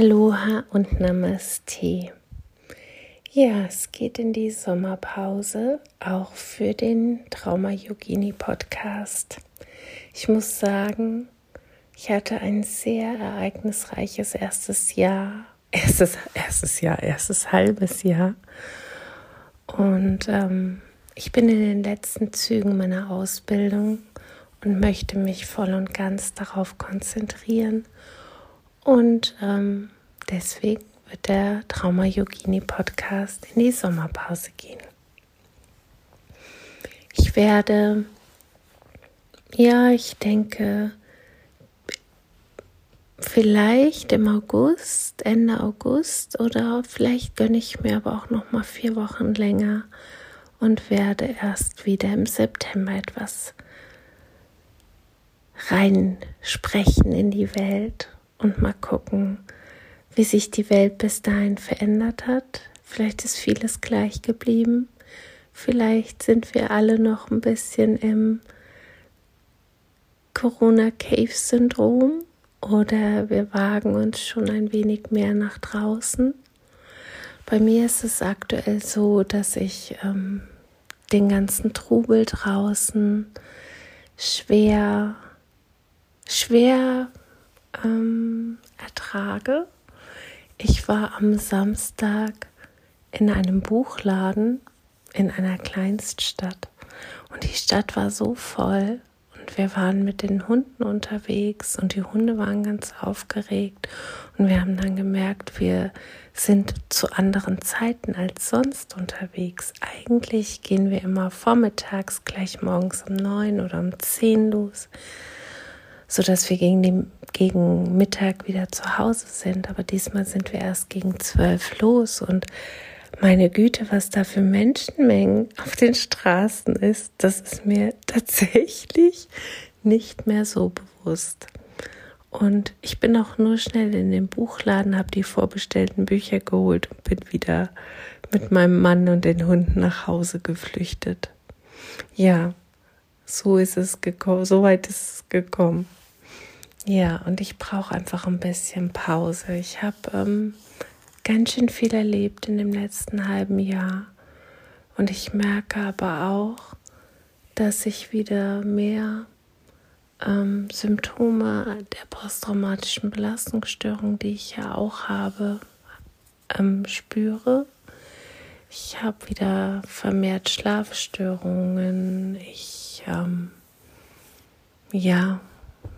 Aloha und Namaste. Ja, es geht in die Sommerpause, auch für den Trauma Yogini Podcast. Ich muss sagen, ich hatte ein sehr ereignisreiches erstes Jahr, erstes, erstes Jahr, erstes halbes Jahr. Und ähm, ich bin in den letzten Zügen meiner Ausbildung und möchte mich voll und ganz darauf konzentrieren und ähm, deswegen wird der Trauma Yogini Podcast in die Sommerpause gehen. Ich werde, ja, ich denke, vielleicht im August, Ende August oder vielleicht gönne ich mir aber auch noch mal vier Wochen länger und werde erst wieder im September etwas reinsprechen in die Welt und mal gucken, wie sich die Welt bis dahin verändert hat. Vielleicht ist vieles gleich geblieben. Vielleicht sind wir alle noch ein bisschen im Corona-Cave-Syndrom oder wir wagen uns schon ein wenig mehr nach draußen. Bei mir ist es aktuell so, dass ich ähm, den ganzen Trubel draußen schwer, schwer ähm, ertrage. Ich war am Samstag in einem Buchladen in einer Kleinststadt und die Stadt war so voll und wir waren mit den Hunden unterwegs und die Hunde waren ganz aufgeregt und wir haben dann gemerkt, wir sind zu anderen Zeiten als sonst unterwegs. Eigentlich gehen wir immer vormittags gleich morgens um neun oder um zehn los so dass wir gegen, den, gegen Mittag wieder zu Hause sind. Aber diesmal sind wir erst gegen zwölf los und meine Güte, was da für Menschenmengen auf den Straßen ist, das ist mir tatsächlich nicht mehr so bewusst. Und ich bin auch nur schnell in den Buchladen, habe die vorbestellten Bücher geholt und bin wieder mit meinem Mann und den Hunden nach Hause geflüchtet. Ja, so ist es gekommen, so weit ist es gekommen. Ja, und ich brauche einfach ein bisschen Pause. Ich habe ähm, ganz schön viel erlebt in dem letzten halben Jahr. Und ich merke aber auch, dass ich wieder mehr ähm, Symptome der posttraumatischen Belastungsstörung, die ich ja auch habe, ähm, spüre. Ich habe wieder vermehrt Schlafstörungen. Ich, ähm, ja,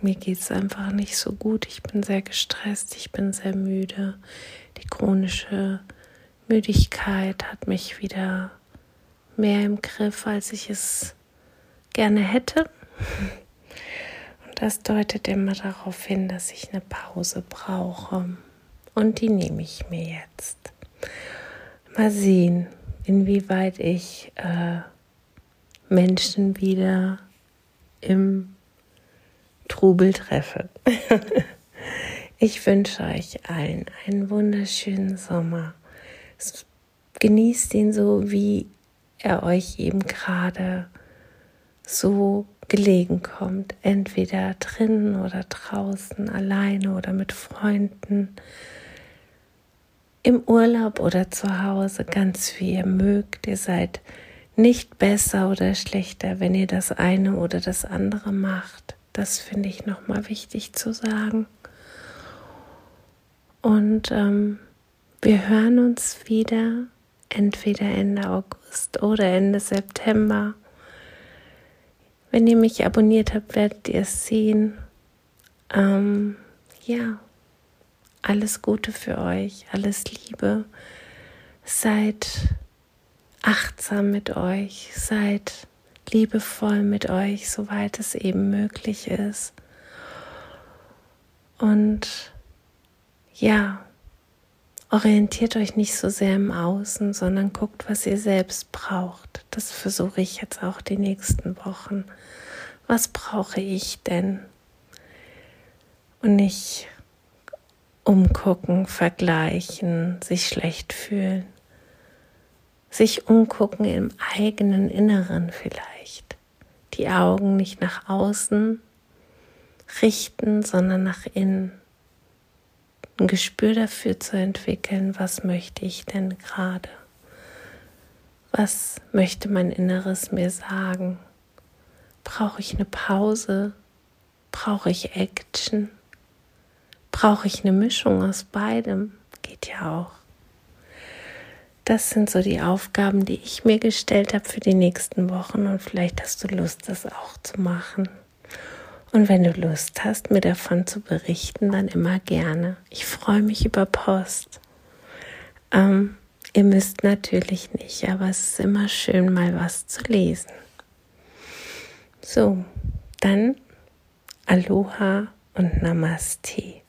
mir geht es einfach nicht so gut. Ich bin sehr gestresst, ich bin sehr müde. Die chronische Müdigkeit hat mich wieder mehr im Griff, als ich es gerne hätte. Und das deutet immer darauf hin, dass ich eine Pause brauche. Und die nehme ich mir jetzt. Mal sehen, inwieweit ich äh, Menschen wieder im Trubel treffe. ich wünsche euch allen einen wunderschönen Sommer. Genießt ihn so, wie er euch eben gerade so gelegen kommt. Entweder drinnen oder draußen, alleine oder mit Freunden. Im Urlaub oder zu Hause, ganz wie ihr mögt. Ihr seid nicht besser oder schlechter, wenn ihr das eine oder das andere macht. Das finde ich nochmal wichtig zu sagen. Und ähm, wir hören uns wieder entweder Ende August oder Ende September. Wenn ihr mich abonniert habt, werdet ihr es sehen. Ähm, ja, alles Gute für euch, alles Liebe. Seid achtsam mit euch, seid liebevoll mit euch, soweit es eben möglich ist. Und ja, orientiert euch nicht so sehr im Außen, sondern guckt, was ihr selbst braucht. Das versuche ich jetzt auch die nächsten Wochen. Was brauche ich denn? Und nicht umgucken, vergleichen, sich schlecht fühlen sich umgucken im eigenen Inneren vielleicht. Die Augen nicht nach außen richten, sondern nach innen. ein Gespür dafür zu entwickeln, was möchte ich denn gerade? Was möchte mein Inneres mir sagen? Brauche ich eine Pause? Brauche ich Action? Brauche ich eine Mischung aus beidem? Geht ja auch. Das sind so die Aufgaben, die ich mir gestellt habe für die nächsten Wochen und vielleicht hast du Lust, das auch zu machen. Und wenn du Lust hast, mir davon zu berichten, dann immer gerne. Ich freue mich über Post. Ähm, ihr müsst natürlich nicht, aber es ist immer schön, mal was zu lesen. So, dann Aloha und Namaste.